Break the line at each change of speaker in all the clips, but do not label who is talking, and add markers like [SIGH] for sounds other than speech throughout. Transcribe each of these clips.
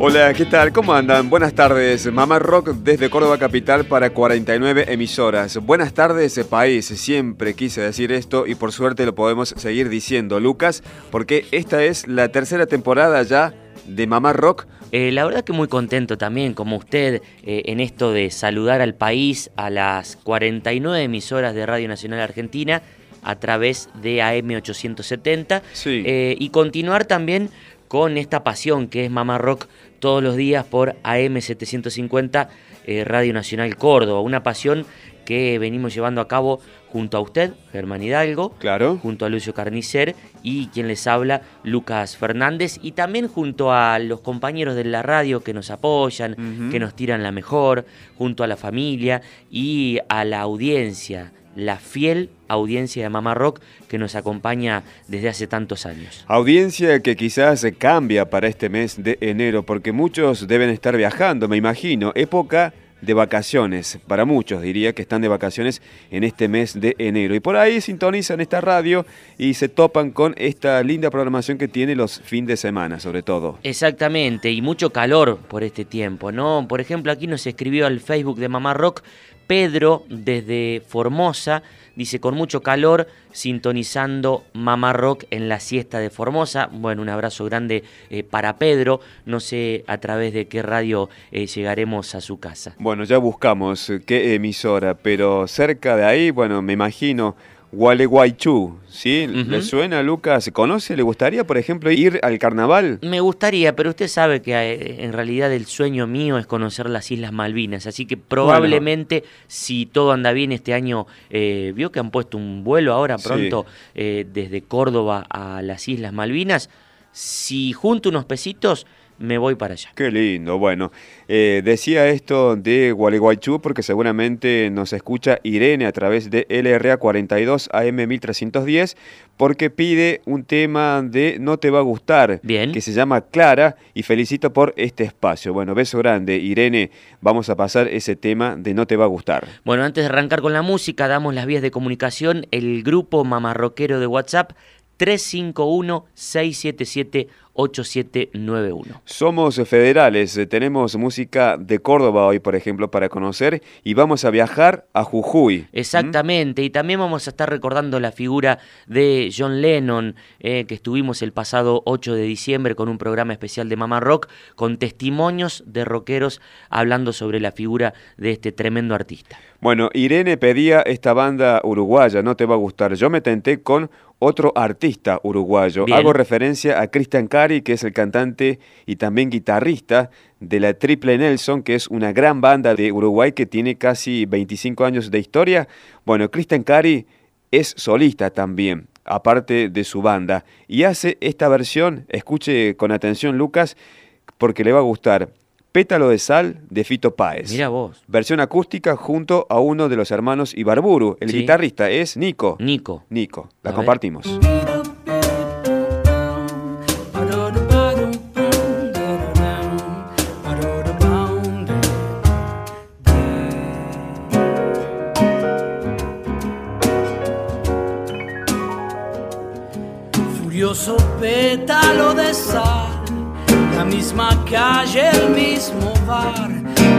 Hola, ¿qué tal? ¿Cómo andan? Buenas tardes. Mamá Rock desde Córdoba Capital para 49 emisoras. Buenas tardes, país. Siempre quise decir esto y por suerte lo podemos seguir diciendo, Lucas, porque esta es la tercera temporada ya de Mamá Rock.
Eh, la verdad que muy contento también, como usted, eh, en esto de saludar al país a las 49 emisoras de Radio Nacional Argentina a través de AM870
Sí.
eh, y continuar también con esta pasión que es Mamá Rock todos los días por AM750 eh, Radio Nacional Córdoba, una pasión que venimos llevando a cabo junto a usted, Germán Hidalgo,
Claro.
junto a Lucio Carnicer y quien les habla, Lucas Fernández, y también junto a los compañeros de la radio que nos apoyan, que nos tiran la mejor, junto a la familia y a la audiencia, la fiel audiencia de Mamá Rock que nos acompaña desde hace tantos años.
Audiencia que quizás cambia para este mes de enero, porque muchos deben estar viajando, me imagino. Época de vacaciones, para muchos diría que están de vacaciones en este mes de enero. Y por ahí sintonizan esta radio y se topan con esta linda programación que tiene los fines de semana, sobre todo.
Exactamente, y mucho calor por este tiempo, ¿no? Por ejemplo, aquí nos escribió al Facebook de Mamá Rock Pedro desde Formosa, dice con mucho calor, sintonizando Mamá Rock en la siesta de Formosa. Bueno, un abrazo grande eh, para Pedro, no sé a través de qué radio eh, llegaremos a su casa.
Bueno, ya buscamos eh, qué emisora, pero cerca de ahí, bueno, me imagino Gualeguaychú, ¿sí? ¿Le suena, Lucas? ¿Se conoce? ¿Le gustaría, por ejemplo, ir al carnaval?
Me gustaría, pero usted sabe que eh, en realidad el sueño mío es conocer las Islas Malvinas, así que probablemente si todo anda bien este año, eh, vio que han puesto un vuelo ahora
Sí.
pronto eh, desde Córdoba a las Islas Malvinas, si junto unos pesitos me voy para allá.
Qué lindo. Bueno, eh, decía esto de Gualeguaychú porque seguramente nos escucha Irene a través de LRA 42 AM 1310 porque pide un tema de No te va a gustar,
Bien.
que se llama Clara y felicito por este espacio. Bueno, beso grande. Irene, vamos a pasar ese tema de No te va a gustar.
Bueno, antes de arrancar con la música, damos las vías de comunicación, el grupo mamarroquero de WhatsApp 351-677-8791.
Somos federales, eh, tenemos música de Córdoba hoy, por ejemplo, para conocer y vamos a viajar a Jujuy.
Exactamente, y también vamos a estar recordando la figura de John Lennon, eh, que estuvimos el pasado 8 de diciembre con un programa especial de Mamá Rock, con testimonios de rockeros hablando sobre la figura de este tremendo artista.
Bueno, Irene pedía esta banda uruguaya, no te va a gustar. Yo me tenté con otro artista uruguayo.
Bien.
Hago referencia a Cristian Cari, que es el cantante y también guitarrista de la Triple Nelson, que es una gran banda de Uruguay que tiene casi 25 años de historia. Bueno, Cristian Cari es solista también, aparte de su banda, y hace esta versión, escuche con atención Lucas, porque le va a gustar. Pétalo de sal de Fito Páez.
Mira vos,
Versión acústica junto a uno de los hermanos Ibarburu. El
Sí.
guitarrista es Nico.
Nico.
Nico. La
A ver.
compartimos.
Furioso pétalo de sal, la misma calle, el mismo bar.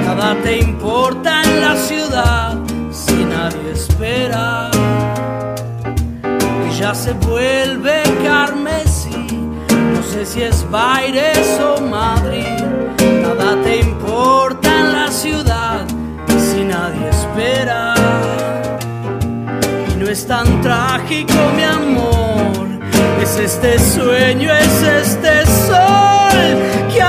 Nada te importa en la ciudad si nadie espera. Y ya se vuelve carmesí, no
sé si es Baires o Madrid, nada te importa en la ciudad si nadie espera. Y no es tan trágico mi amor, es este sueño, es este sol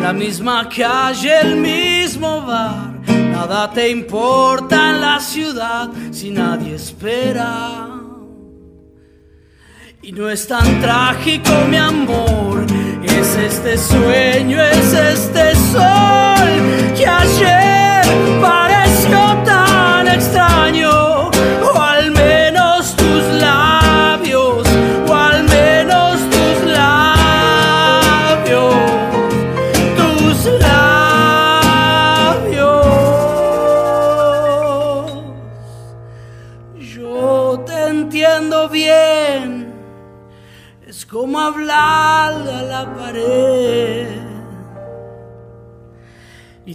la misma calle, el mismo bar. Nada te importa en la ciudad si nadie espera. Y no es tan trágico mi amor, es este sueño, es este sol que ayer pareció tan extraño.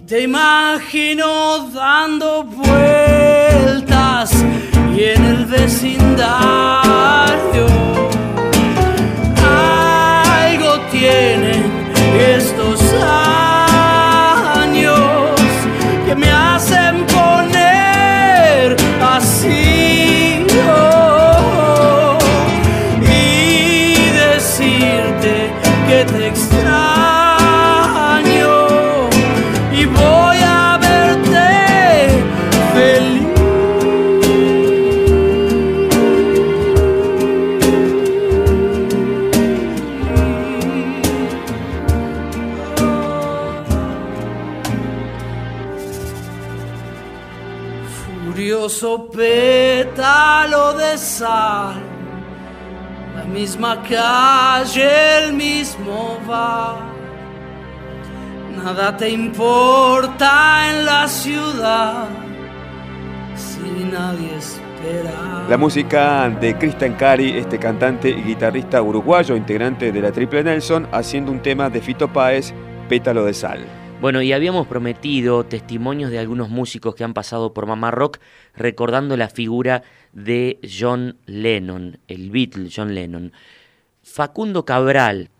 Te imagino dando vueltas y en el vecindario. Algo tienen misma calle, el mismo bar. Nada te importa en la ciudad si nadie espera.
La música de Cristian Cari, este cantante y guitarrista uruguayo, integrante de la Triple Nelson, haciendo un tema de Fito Páez, Pétalo de Sal.
Bueno, y habíamos prometido testimonios de algunos músicos que han pasado por Mamá Rock, recordando la figura de John Lennon, el Beatle John Lennon. Facundo Cabral,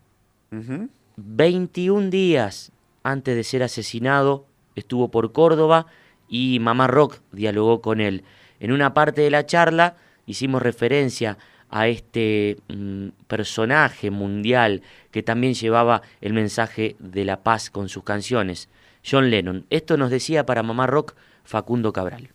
21 días antes de ser asesinado, estuvo por Córdoba y Mamá Rock dialogó con él. En una parte de la charla hicimos referencia a este mm, personaje mundial que también llevaba el mensaje de la paz con sus canciones, John Lennon. Esto nos decía para Mamá Rock Facundo Cabral.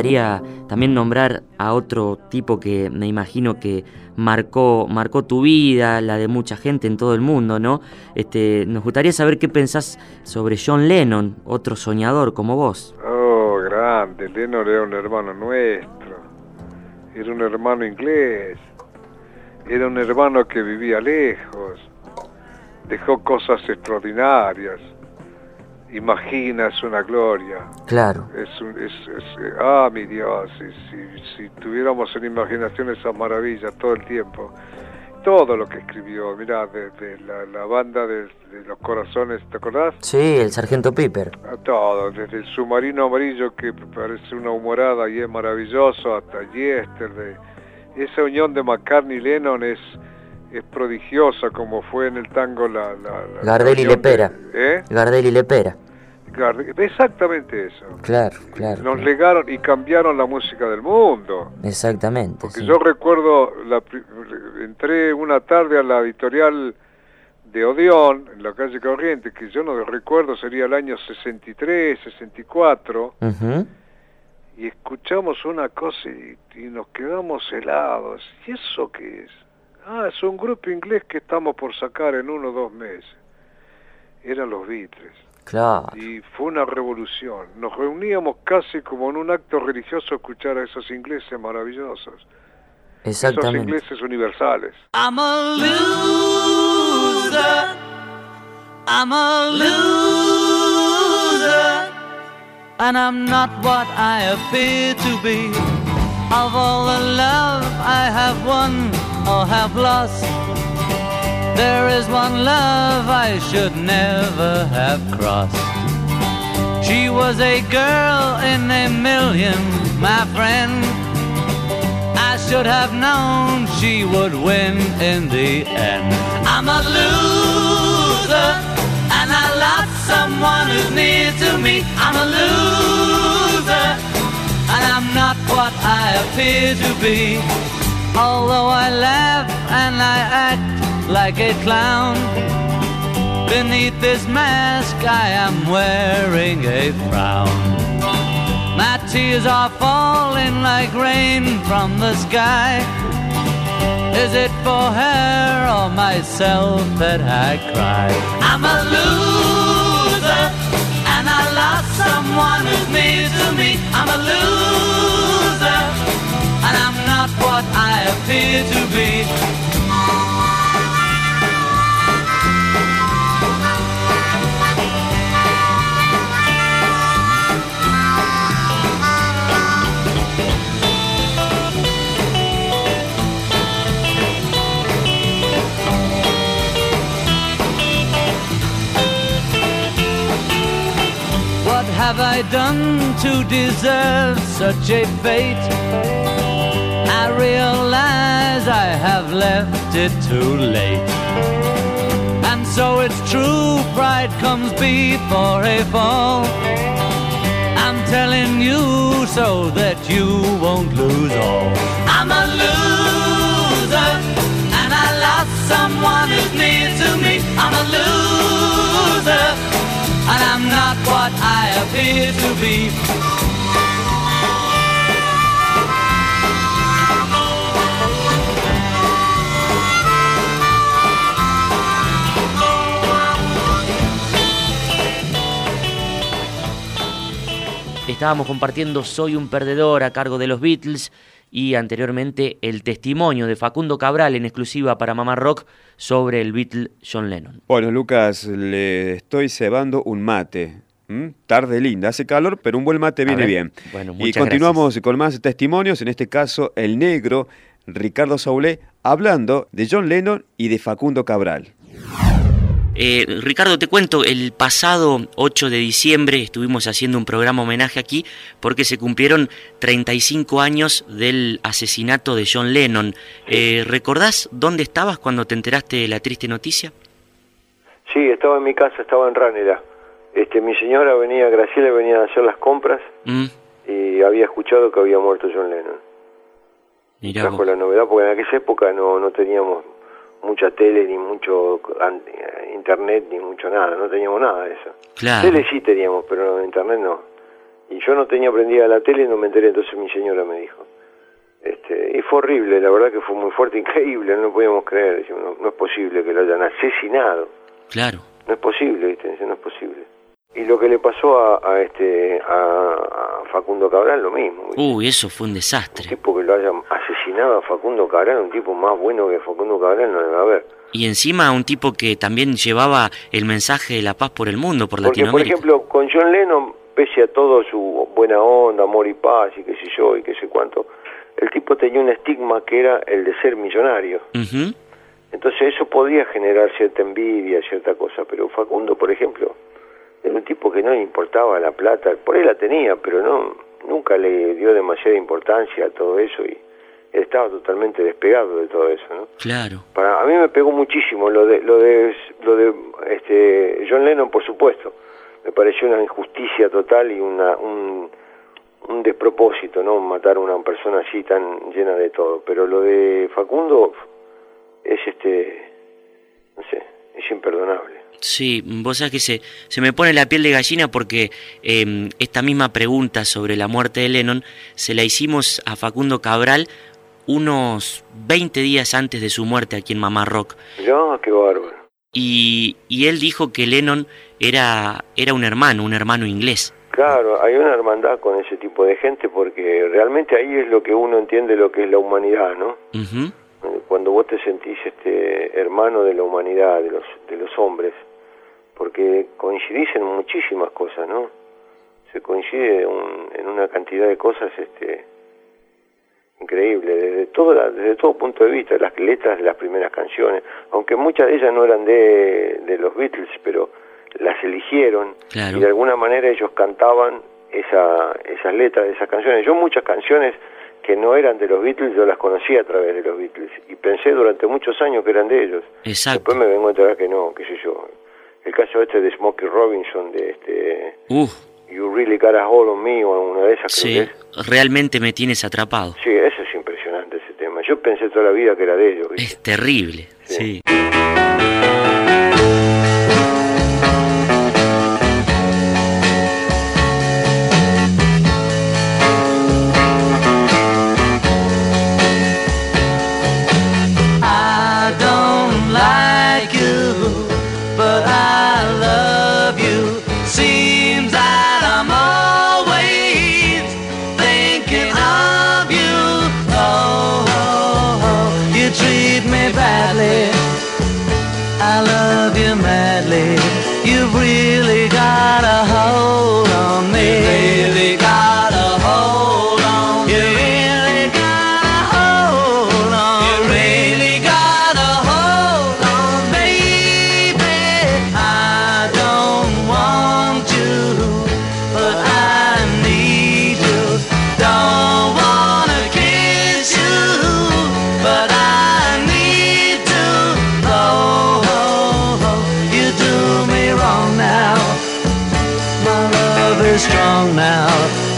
Gustaría también nombrar a otro tipo que me imagino que marcó, marcó tu vida, la de mucha gente en todo el mundo, ¿no? Este, nos gustaría saber qué pensás sobre John Lennon, otro soñador como vos.
Oh, grande, Lennon era un hermano nuestro, era un hermano inglés, era un hermano que vivía lejos, dejó cosas extraordinarias imagina, es una gloria.
Claro.
Es, es, ah, mi Dios, si, si, tuviéramos en imaginación esas maravillas todo el tiempo. Todo lo que escribió, mira, desde la, banda de, los corazones, ¿te acordás?
Sí, el Sargento Piper.
todo, desde el submarino amarillo que parece una humorada y es maravilloso, hasta Yesterday. Esa unión de McCartney y Lennon es, es prodigiosa como fue en el tango la... la,
Gardel y Lepera. ¿eh? Gardel y Lepera.
Exactamente eso.
Claro, claro.
Nos legaron y cambiaron la música del mundo.
Exactamente.
Porque yo recuerdo, la, entré una tarde a la editorial de Odeón, en la calle Corriente, que yo no recuerdo, sería el año 63, 64, y escuchamos una cosa y, y nos quedamos helados. ¿Y eso qué es? Ah, es un grupo inglés que estamos por sacar en uno o dos meses. Eran los Beatles.
Claro.
Y fue una revolución. Nos reuníamos casi como en un acto religioso a escuchar a esos ingleses maravillosos.
Exactamente.
Esos ingleses universales.
I'm a loser. I'm a loser. And I'm not what I appear to be. Of all the love I have won or have lost. There is one love I should never have crossed. She was a girl in a million, my friend. I should have known she would win in the end. I'm a loser, and I lost someone who's near to me. I'm a loser, and I'm not what I appear to be. Although I laugh and I act like a clown, beneath this mask I am wearing a frown. My tears are falling like rain from the sky. Is it for her or myself that I cry? I'm a loser, and I lost someone who's near to me. I'm a loser not what I appear to be. What have I done to deserve such a fate? I realize I have left it too late. And so it's true, pride comes before a fall. I'm telling you so that you won't lose all. I'm a loser, and I lost someone who's near to me. I'm a loser, and I'm not what I appear to be.
Estábamos compartiendo Soy un perdedor a cargo de los Beatles y anteriormente el testimonio de Facundo Cabral en exclusiva para Mamá Rock sobre el Beatle John Lennon.
Bueno, Lucas, le estoy cebando un mate. Tarde linda, hace calor, pero un buen mate viene bien.
Bueno,
y continuamos con más testimonios, en este caso el negro Ricardo Saulé, hablando de John Lennon y de Facundo Cabral.
Eh, Ricardo, te cuento, el pasado 8 de diciembre estuvimos haciendo un programa homenaje aquí porque se cumplieron 35 años del asesinato de John Lennon. Eh, ¿Recordás dónde estabas cuando te enteraste de la triste noticia?
Sí, estaba en mi casa, estaba en Ranera. Este, mi señora venía, Graciela venía a hacer las compras mm. y había escuchado que había muerto John Lennon.
Mirá
Trajo la novedad porque en aquella época no, no teníamos mucha tele, ni mucho internet, ni mucho nada, no teníamos nada de eso.
Claro.
Tele sí teníamos, pero internet no. Y yo no tenía prendida la tele no me enteré, entonces mi señora me dijo. Este, y fue horrible, la verdad que fue muy fuerte, increíble, no lo podíamos creer, no, no es posible que lo hayan asesinado.
Claro.
No es posible, ¿viste? no es posible. Y lo que le pasó a, este a, Facundo Cabral, lo mismo.
Uy, eso fue un desastre.
Un tipo que lo haya asesinado a Facundo Cabral, un tipo más bueno que Facundo Cabral no debe haber.
Y encima un tipo que también llevaba el mensaje de la paz por el mundo, por
Porque,
Latinoamérica.
por ejemplo, con John Lennon, pese a todo su buena onda, amor y paz y qué sé yo y qué sé cuánto, el tipo tenía un estigma que era el de ser millonario. Entonces eso podía generar cierta envidia, cierta cosa, pero Facundo, por ejemplo, era un tipo que no le importaba la plata, por él la tenía, pero no nunca le dio demasiada importancia a todo eso y estaba totalmente despegado de todo eso, ¿no?
Claro.
Para a mí me pegó muchísimo lo de lo de lo de este John Lennon, por supuesto. Me pareció una injusticia total y una un, un despropósito, ¿no? Matar a una persona así tan llena de todo, pero lo de Facundo es este no sé, es imperdonable.
Sí, vos sabés que se, se me pone la piel de gallina porque em, esta misma pregunta sobre la muerte de Lennon se la hicimos a Facundo Cabral unos 20 días antes de su muerte aquí en Mamá Rock.
Ya, qué bárbaro.
Y, y él dijo que Lennon era, era un hermano, un hermano inglés.
Claro, hay una hermandad con ese tipo de gente porque realmente ahí es lo que uno entiende lo que es la humanidad, ¿no? Cuando vos te sentís este hermano de la humanidad, de los, de los hombres, porque coincidís en muchísimas cosas, ¿no? Se coincide en una cantidad de cosas este, increíble, desde todo, desde todo punto de vista, las letras de las primeras canciones, aunque muchas de ellas no eran de, de los Beatles, pero las eligieron y de alguna manera ellos cantaban esa, esas letras de esas canciones. Yo muchas canciones que no eran de los Beatles, yo las conocí a través de los Beatles y pensé durante muchos años que eran de ellos.
Exacto.
Después me vengo a enterar que no, qué sé yo el caso este de Smokey Robinson, de este... You Really Got a Hold on Me, o una de esas.
Sí, realmente me tienes atrapado.
Sí, eso es impresionante ese tema. Yo pensé toda la vida que era de ellos.
Es terrible, sí.
Hold me,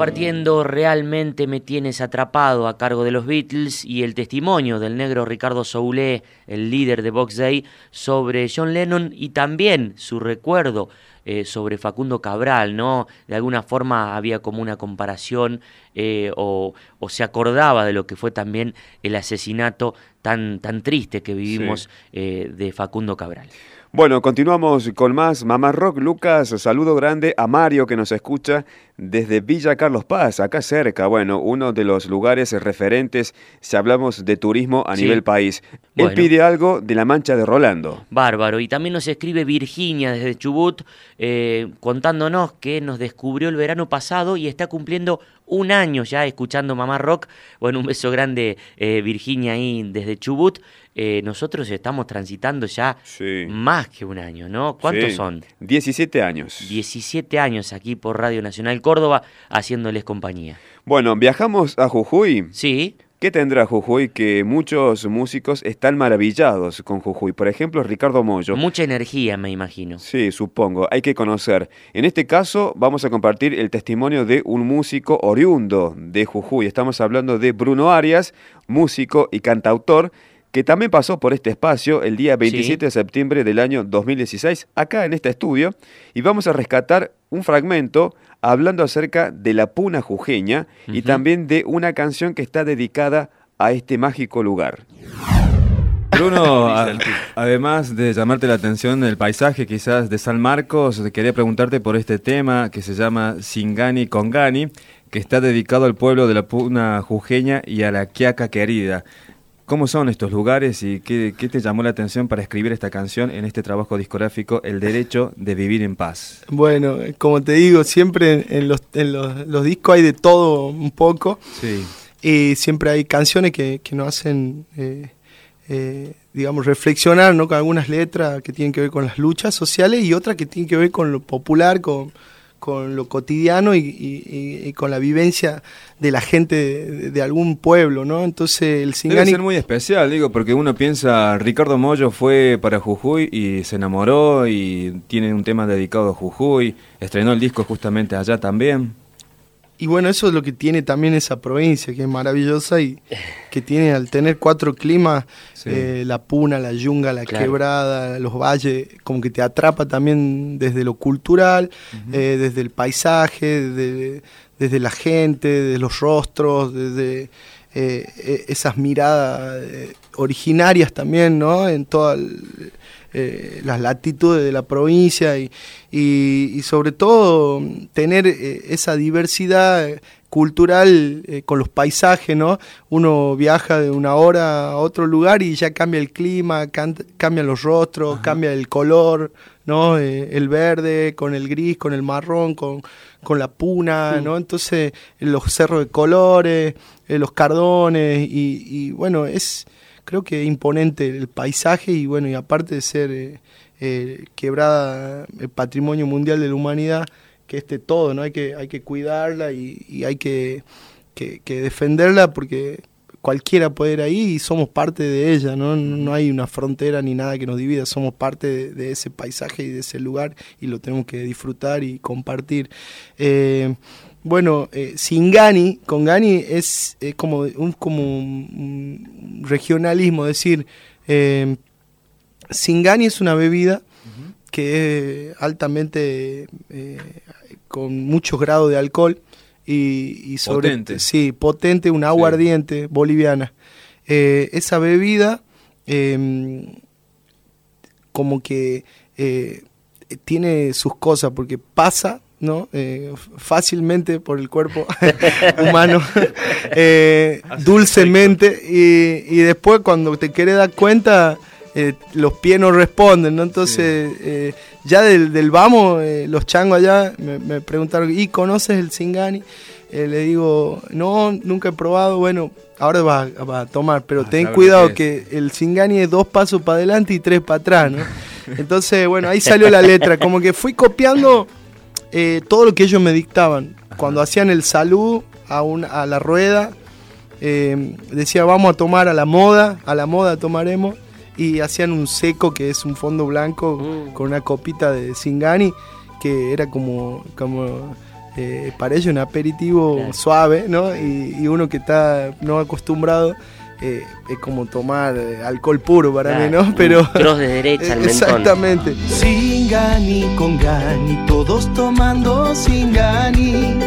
compartiendo Realmente me tienes atrapado a cargo de los Beatles y el testimonio del negro Ricardo Soule, el líder de Box Day, sobre John Lennon y también su recuerdo eh, sobre Facundo Cabral, ¿no? De alguna forma había como una comparación eh, o, se acordaba de lo que fue también el asesinato tan, tan triste que vivimos eh, de Facundo Cabral.
Bueno, continuamos con más Mamá Rock. Lucas, saludo grande a Mario que nos escucha desde Villa Carlos Paz, acá cerca. Bueno, uno de los lugares referentes si hablamos de turismo a nivel país. Él pide algo de la mancha de Rolando.
Bárbaro. Y también nos escribe Virginia desde Chubut eh, contándonos que nos descubrió el verano pasado y está cumpliendo un año ya escuchando Mamá Rock. Bueno, un beso grande eh, Virginia ahí desde Chubut. Eh, nosotros estamos transitando ya más que un año, ¿no? ¿Cuántos son?
17 años.
17 años aquí por Radio Nacional Córdoba haciéndoles compañía.
Bueno, viajamos a Jujuy.
Sí.
¿Qué tendrá Jujuy que muchos músicos están maravillados con Jujuy? Por ejemplo, Ricardo Mollo.
Mucha energía, me imagino.
Sí, supongo. Hay que conocer. En este caso, vamos a compartir el testimonio de un músico oriundo de Jujuy. Estamos hablando de Bruno Arias, músico y cantautor que también pasó por este espacio el día 27 de septiembre del año 2016, acá en este estudio, y vamos a rescatar un fragmento hablando acerca de la puna jujeña y también de una canción que está dedicada a este mágico lugar.
Bruno, [LAUGHS] además de llamarte la atención del paisaje quizás de San Marcos, quería preguntarte por este tema que se llama Singani Congani, que está dedicado al pueblo de la Puna Jujeña y a la Quiaca querida. ¿Cómo son estos lugares y qué, te llamó la atención para escribir esta canción en este trabajo discográfico, El Derecho de Vivir en Paz?
Bueno, como te digo, siempre en los, discos hay de todo un poco. Sí. Y siempre hay canciones que, nos hacen, eh, eh, digamos, reflexionar ¿no? con algunas letras que tienen que ver con las luchas sociales y otras que tienen que ver con lo popular, con con lo cotidiano y, con la vivencia de la gente de, algún pueblo, ¿no? Entonces el Singani...
Debe ser muy especial, digo, porque uno piensa, Ricardo Mollo fue para Jujuy y se enamoró y tiene un tema dedicado a Jujuy, estrenó el disco justamente allá también.
Y bueno, eso es lo que tiene también esa provincia, que es maravillosa y [LAUGHS] que tiene al tener cuatro climas, eh, la puna, la yunga, la quebrada, los valles, como que te atrapa también desde lo cultural, eh, desde el paisaje, desde, la gente, desde los rostros, desde eh, e, esas miradas originarias también, ¿no? En toda eh, las latitudes de la provincia y, y, sobre todo tener eh, esa diversidad cultural eh, con los paisajes, ¿no? Uno viaja de una hora a otro lugar y ya cambia el clima, cambian los rostros, cambia el color, ¿no? el verde con el gris, con el marrón, con, con la puna, ¿no? Entonces los cerros de colores, los cardones y, y bueno, es creo que imponente el paisaje y bueno, y aparte de ser eh, eh, quebrada el patrimonio mundial de la humanidad, que esté todo, ¿no? Hay que, hay que cuidarla y, hay que, defenderla porque cualquiera puede ir ahí y somos parte de ella, ¿no? No hay una frontera ni nada que nos divida, somos parte de, ese paisaje y de ese lugar y lo tenemos que disfrutar y compartir. Eh, bueno, eh, Singani, con Gani es como, un, como un regionalismo, es decir, eh, Singani es una bebida que es altamente, eh, con muchos grados de alcohol y, sobre,
potente.
Sí, potente, una aguardiente boliviana. Eh, esa bebida em, como que tiene sus cosas porque pasa ¿no? Eh, fácilmente por el cuerpo [LAUGHS] humano, [LAUGHS] eh, dulcemente, y, después cuando te quieres dar cuenta, eh, los pies no responden, ¿no? Entonces, ya del, vamos, los changos allá me, preguntaron, ¿y conoces el Singani? le digo, no, nunca he probado, bueno, ahora va, a tomar, pero ten cuidado que, que el Singani es dos pasos para adelante y tres para atrás, ¿no? [LAUGHS] Entonces, bueno, ahí salió la letra, como que fui copiando eh, todo lo que ellos me dictaban. Cuando hacían el salud a, a la rueda, eh, decía vamos a tomar a la moda, a la moda tomaremos, y hacían un seco que es un fondo blanco mm. con una copita de Singani, que era como, como
eh, para ellos un aperitivo suave, ¿no? Y, uno que está no acostumbrado, eh, es como tomar eh, alcohol puro para mí, ¿no?
Pero. Cross de derecha al [LAUGHS]
Exactamente.
Sin gani, con gani, todos tomando sin gani.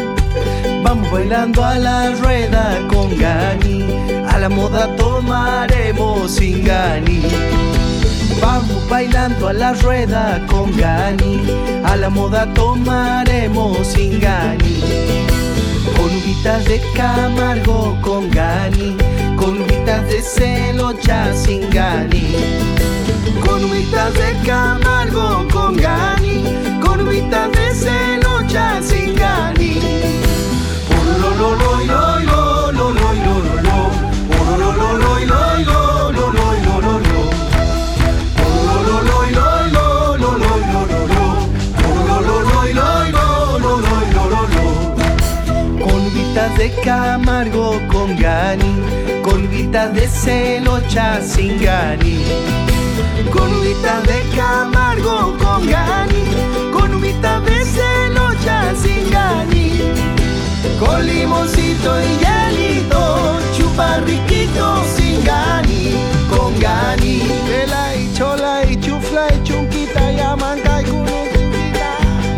Vamos bailando a la rueda con gani, a la moda tomaremos sin gani. Vamos bailando a la rueda con Gani, a la moda tomaremos sin Gani. Con uvitas de Camargo con Gani, con uvitas de celo ya sin Gani. Con uvitas de Camargo con Gani, con uvitas de celo ya sin Gani. Camargo con Gani, de Celocha sin Gani. Con de Camargo con Gani, con de Celocha sin Gani. Con limoncito y hielito, chupa riquito sin Gani, con Gani. Vela y chola y chufla y chunquita y amanca y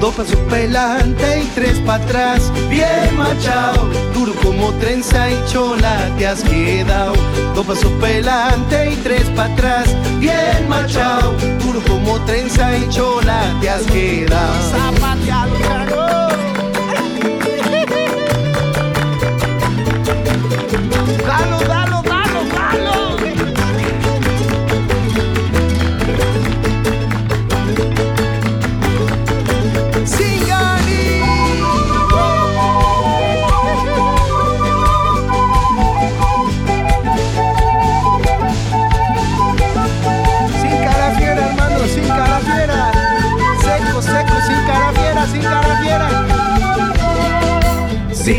Dos pasos para adelante y tres para atrás, bien machado, duro como trenza y chola te has quedado. Dos pasos para adelante y tres para atrás, bien machado, duro como trenza y chola te has quedado.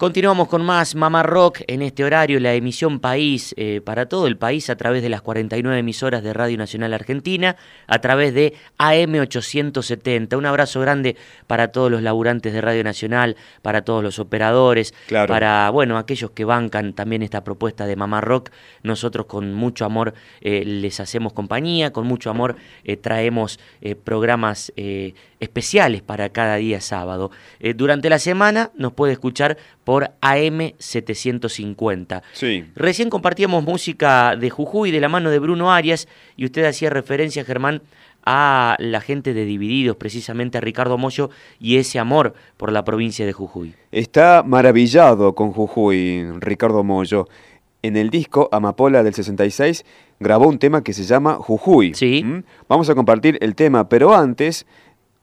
Continuamos con más Mamá Rock en este horario, la emisión País eh, para todo el país a través de las 49 emisoras de Radio Nacional Argentina, a través de AM870. Un abrazo grande para todos los laburantes de Radio Nacional, para todos los operadores, para bueno aquellos que bancan también esta propuesta de Mamá Rock. Nosotros con mucho amor eh, les hacemos compañía, con mucho amor eh, traemos programas especiales para cada día sábado. durante la semana nos puede escuchar por AM750.
Sí.
Recién compartíamos música de Jujuy de la mano de Bruno Arias y usted hacía referencia, Germán, a la gente de Divididos, precisamente a Ricardo Moyo y ese amor por la provincia de Jujuy.
Está maravillado con Jujuy, Ricardo Moyo. En el disco Amapola del 66 grabó un tema que se llama Jujuy.
Sí.
¿Mm? Vamos a compartir el tema, pero antes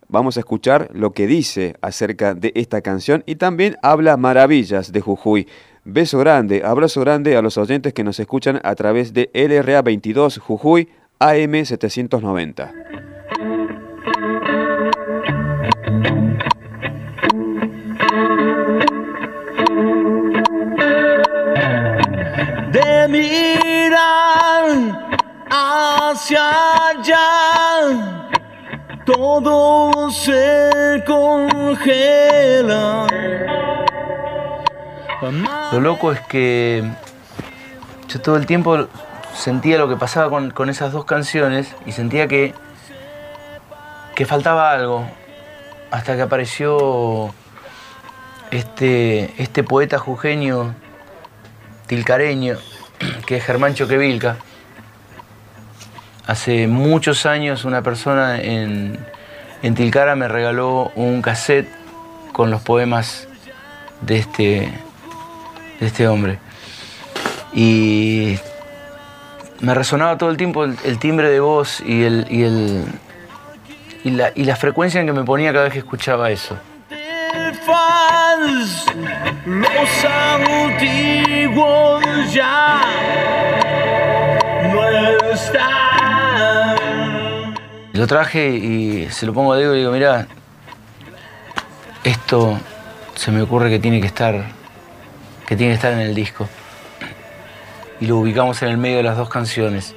Vamos a escuchar lo que dice acerca de esta canción y también habla maravillas de Jujuy. Beso grande, abrazo grande a los oyentes que nos escuchan a través de LRA 22 Jujuy AM 790.
De mirar hacia allá todo se congela.
Lo loco es que yo todo el tiempo sentía lo que pasaba con, esas dos canciones y sentía que, que faltaba algo. Hasta que apareció este, este poeta jujeño, tilcareño, que es Germán Choquevilca Hace muchos años una persona en, Tilcara me regaló un cassette con los poemas de este, de este hombre. Y me resonaba todo el tiempo el, timbre de voz y, el, y, el, y, la, y frecuencia en que me ponía cada vez que escuchaba eso. Lo traje y se lo pongo a Diego y digo, mira, esto se me ocurre que tiene que estar, que tiene que estar en el disco. Y lo ubicamos en el medio de las dos canciones.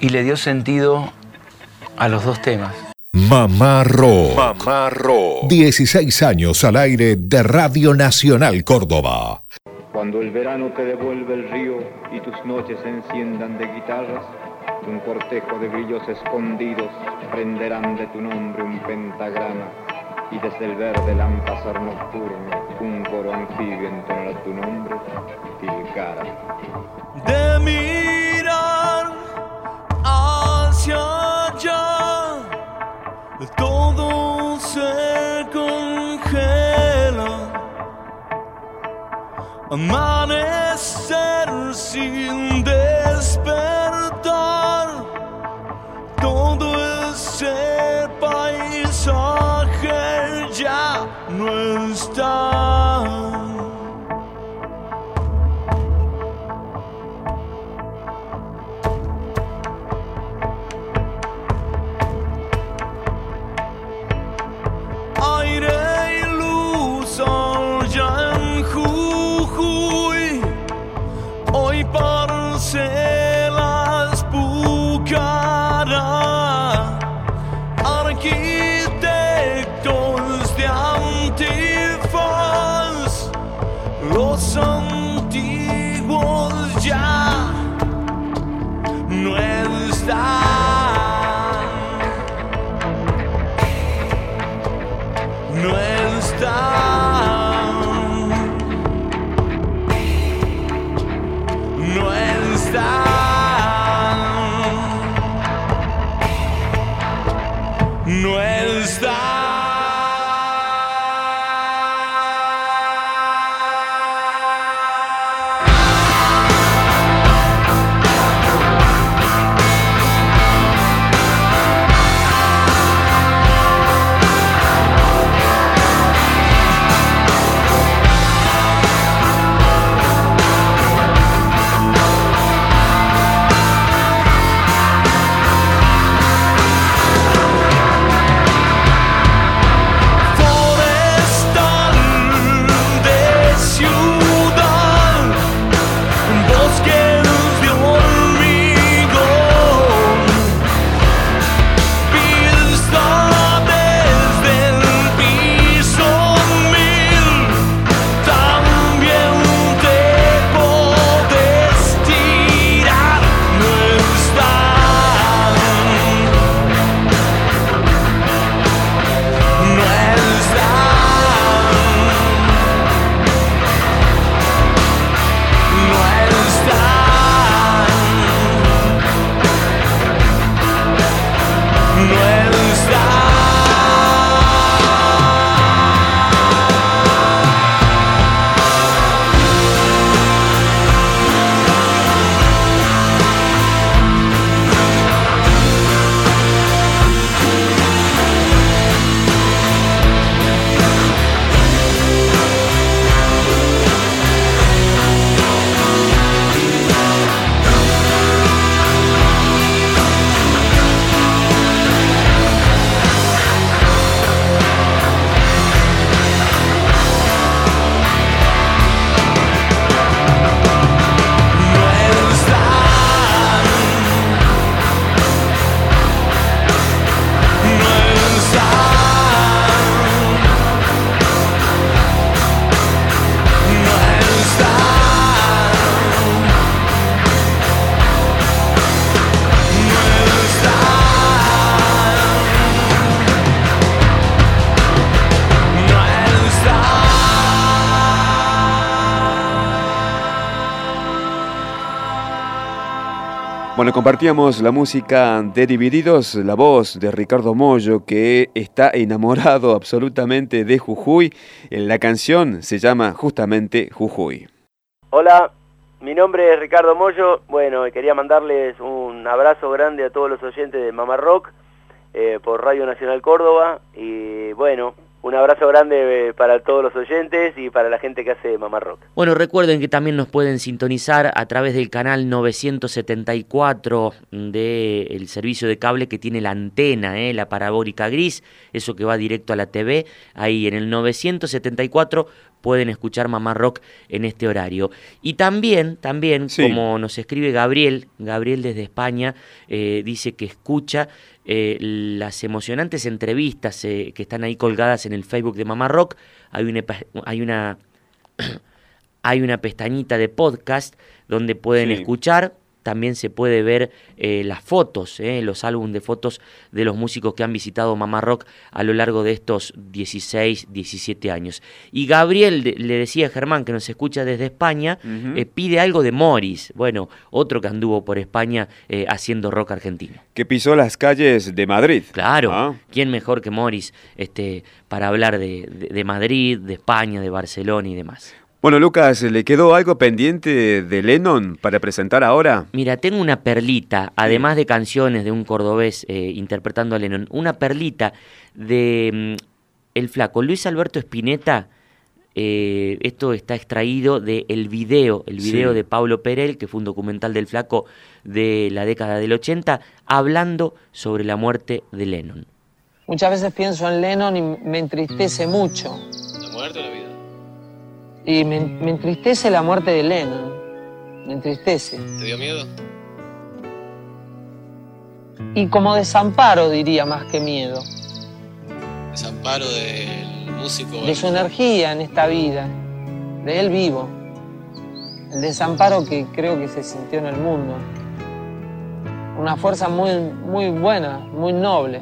Y le dio sentido a los dos temas.
Mamá Rock. Mamá 16 años al aire de Radio Nacional Córdoba.
Cuando el verano te devuelve el río y tus noches se enciendan de guitarras, un cortejo de brillos escondidos prenderán de tu nombre un pentagrama y desde el verde lámpasar nocturno un coro anfibio entonará tu nombre, Tilcara.
De mirar hacia allá, todo se congela. Amanecer sin despertar, ese paisaje ya no está.
Bueno, compartíamos la música de Divididos, la voz de Ricardo Mollo, que está enamorado absolutamente de Jujuy. La canción se llama justamente Jujuy.
Hola, mi nombre es Ricardo Mollo. Bueno, quería mandarles un abrazo grande a todos los oyentes de Mamá Rock eh, por Radio Nacional Córdoba. Y bueno, un abrazo grande eh, para todos los oyentes y para la gente que hace Mamá Rock.
Bueno, recuerden que también nos pueden sintonizar a través del canal 974 del servicio de cable que tiene la antena, ¿eh? la parabólica gris, eso que va directo a la TV. Ahí en el 974 pueden escuchar Mamá Rock en este horario. Y también, también, como nos escribe Gabriel, Gabriel desde España, eh, dice que escucha eh, las emocionantes entrevistas eh, que están ahí colgadas en el Facebook de Mamá Rock. Hay una, hay una, [CLEARS THROAT] hay una pestañita de podcast donde pueden escuchar también se puede ver eh, las fotos, eh, los álbumes de fotos de los músicos que han visitado Mamá Rock a lo largo de estos 16, 17 años. Y Gabriel le decía a Germán, que nos escucha desde España, eh, pide algo de Morris, bueno, otro que anduvo por España haciendo rock argentino.
Que pisó las calles de Madrid.
Claro, ah. ¿quién mejor que Morris este, para hablar de Madrid, de España, de Barcelona y demás?
Bueno, Lucas, ¿le quedó algo pendiente de Lennon para presentar ahora?
Mira, tengo una perlita, además de canciones de un cordobés eh, interpretando a Lennon, una perlita de mm, el flaco Luis Alberto Spinetta. Eh, esto está extraído del el video, el video de Pablo Perel, que fue un documental del flaco de la década del 80, hablando sobre la muerte de Lennon.
Muchas veces pienso en Lennon y me entristece mucho.
¿La muerte o la vida?
Y me, entristece la muerte de Lennon. Me entristece.
¿Te dio miedo?
Y como desamparo, diría, más que miedo.
¿Desamparo del músico?
De su energía en esta vida, de él vivo. El desamparo que creo que se sintió en el mundo. Una fuerza muy, muy buena, muy noble.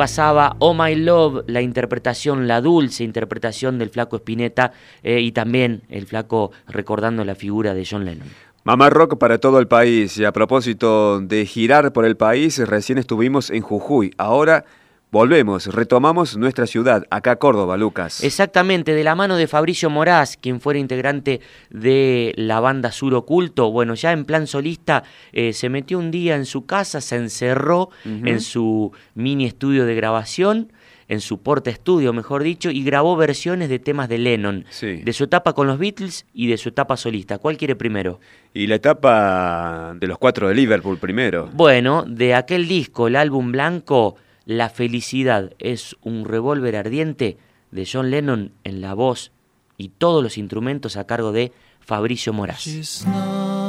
Pasaba Oh My Love, la interpretación, la dulce interpretación del flaco Spinetta eh, y también el flaco recordando la figura de John Lennon.
Mamá Rock para todo el país. Y a propósito de girar por el país, recién estuvimos en Jujuy. Ahora Volvemos, retomamos nuestra ciudad, acá Córdoba, Lucas.
Exactamente, de la mano de Fabricio Moraz, quien fuera integrante de la banda Sur Oculto. Bueno, ya en plan solista, eh, se metió un día en su casa, se encerró en su mini estudio de grabación, en su porta estudio, mejor dicho, y grabó versiones de temas de Lennon, de su etapa con los Beatles y de su etapa solista. ¿Cuál quiere primero?
Y la etapa de los cuatro de Liverpool primero.
Bueno, de aquel disco, el álbum blanco la felicidad es un revólver ardiente de John Lennon en la voz y todos los instrumentos a cargo de Fabricio Moraz.
She's not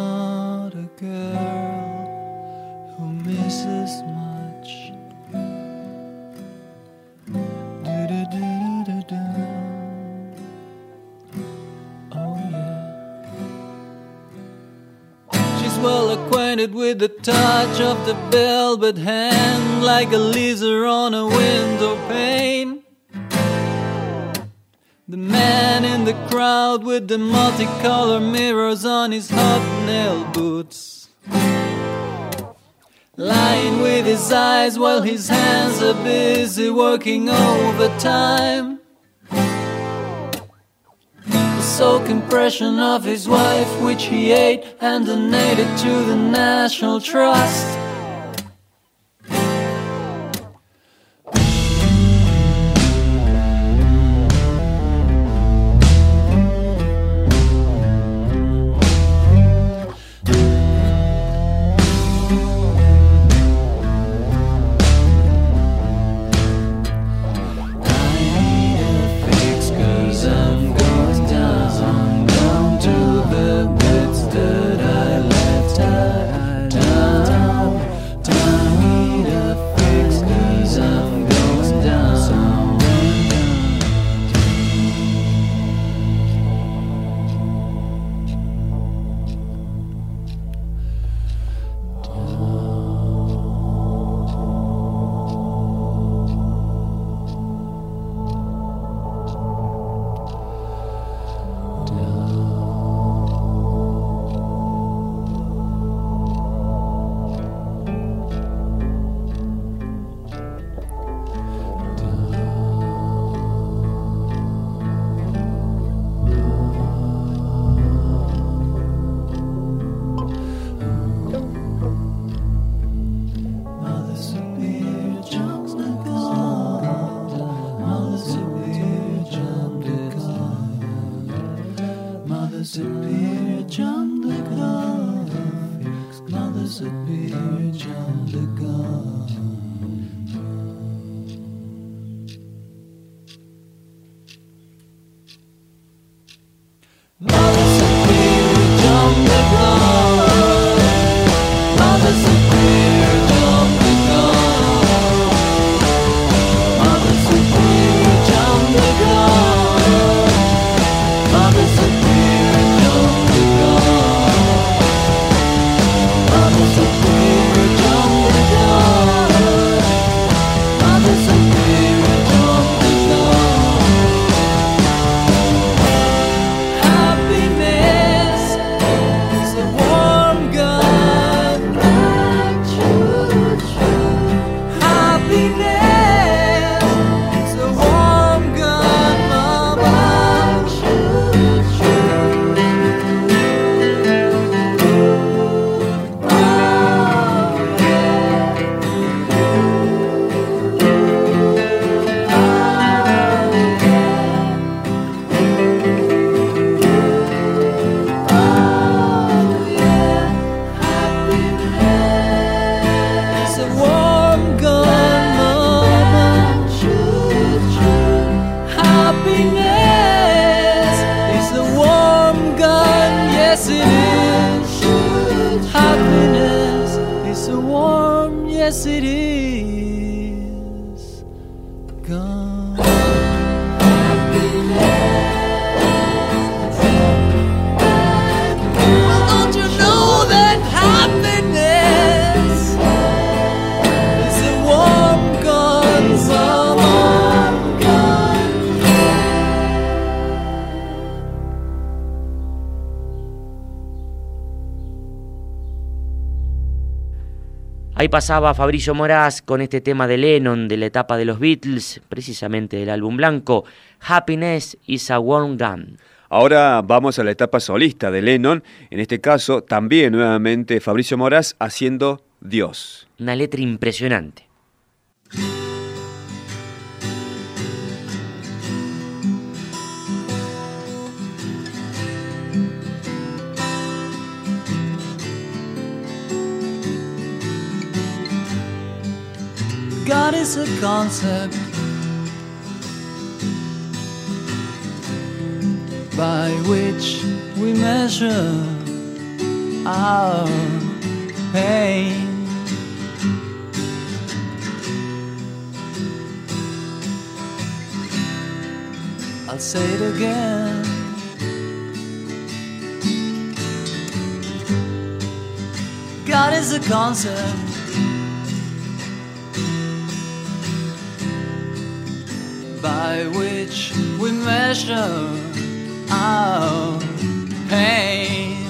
with the touch of the velvet hand, like a lizard on a window pane. The man in the crowd with the multicolored mirrors on his hobnail boots. Lying with his eyes while his hands are busy working overtime. Soak impression of his wife, which he ate and donated to the National Trust. seria?
Ahí pasaba Fabricio Moraz con este tema de Lennon de la etapa de los Beatles, precisamente del álbum blanco, Happiness is a Warm Gun.
Ahora vamos a la etapa solista de Lennon, en este caso también nuevamente Fabricio Moraz haciendo Dios.
Una letra impresionante.
God is a concept by which we measure our pain. I'll say it again. God is a concept. By which we measure our pain.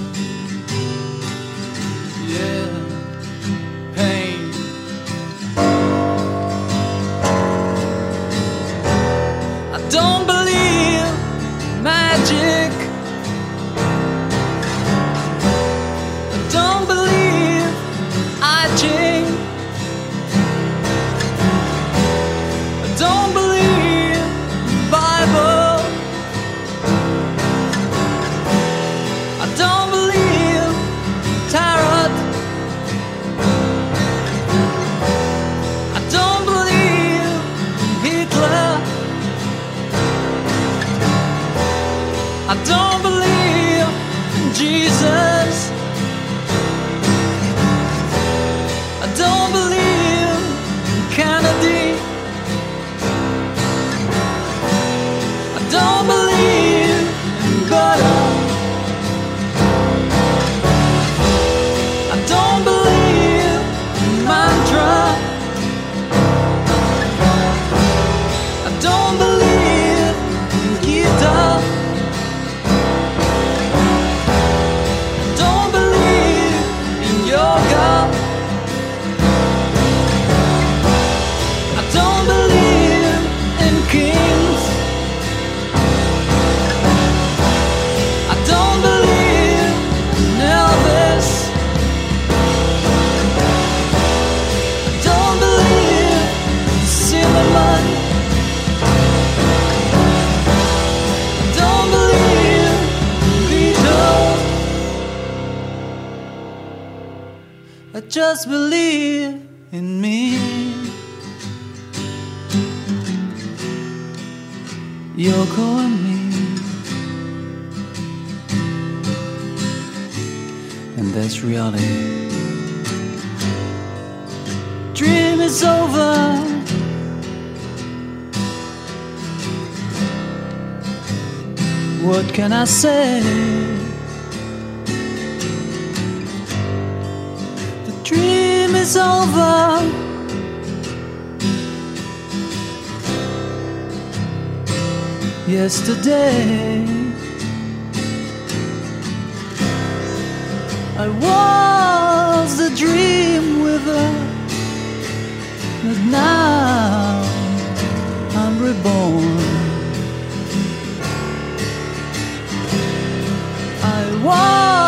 Just believe in me. Yoko and me. And that's reality. Dream is over. What can I say? Is over. Yesterday, I was the dream weaver, but now I'm reborn. I was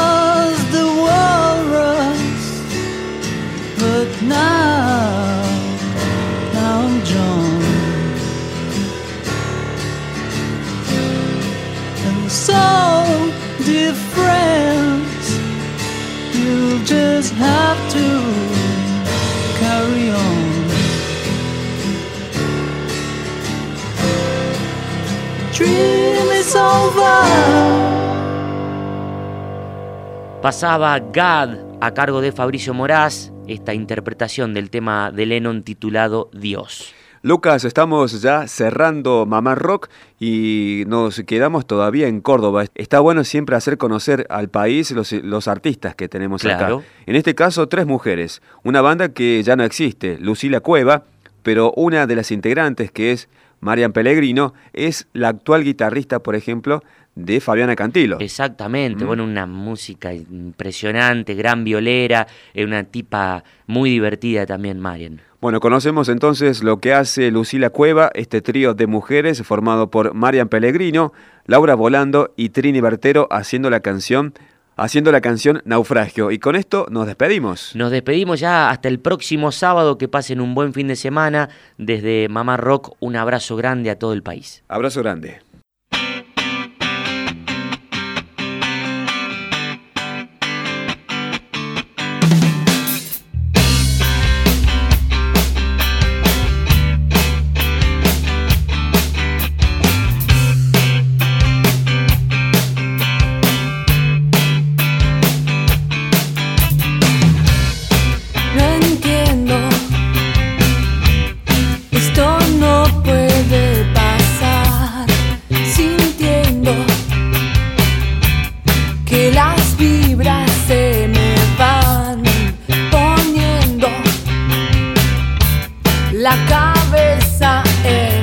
Dream is over.
Pasaba God a cargo de Fabricio Moraz, esta interpretación del tema de Lennon titulado Dios.
Lucas, estamos ya cerrando Mamá Rock y nos quedamos todavía en Córdoba. Está bueno siempre hacer conocer al país los, los artistas que tenemos
Claro.
acá. En este caso, tres mujeres. Una banda que ya no existe, Lucila Cueva, pero una de las integrantes, que es Marian Pellegrino, es la actual guitarrista, por ejemplo, de Fabiana Cantilo.
Exactamente,
Mm.
bueno, una música impresionante, gran violera, eh, una tipa muy divertida también, Marian.
Bueno, conocemos entonces lo que hace Lucila Cueva, este trío de mujeres formado por Marian Pellegrino, Laura Volando y Trini Bertero haciendo la canción, haciendo la canción Naufragio. Y con esto nos despedimos.
Nos despedimos ya hasta el próximo sábado, que pasen un buen fin de semana. Desde Mamá Rock, un abrazo grande a todo el país.
Abrazo grande.
esa es.
Eh.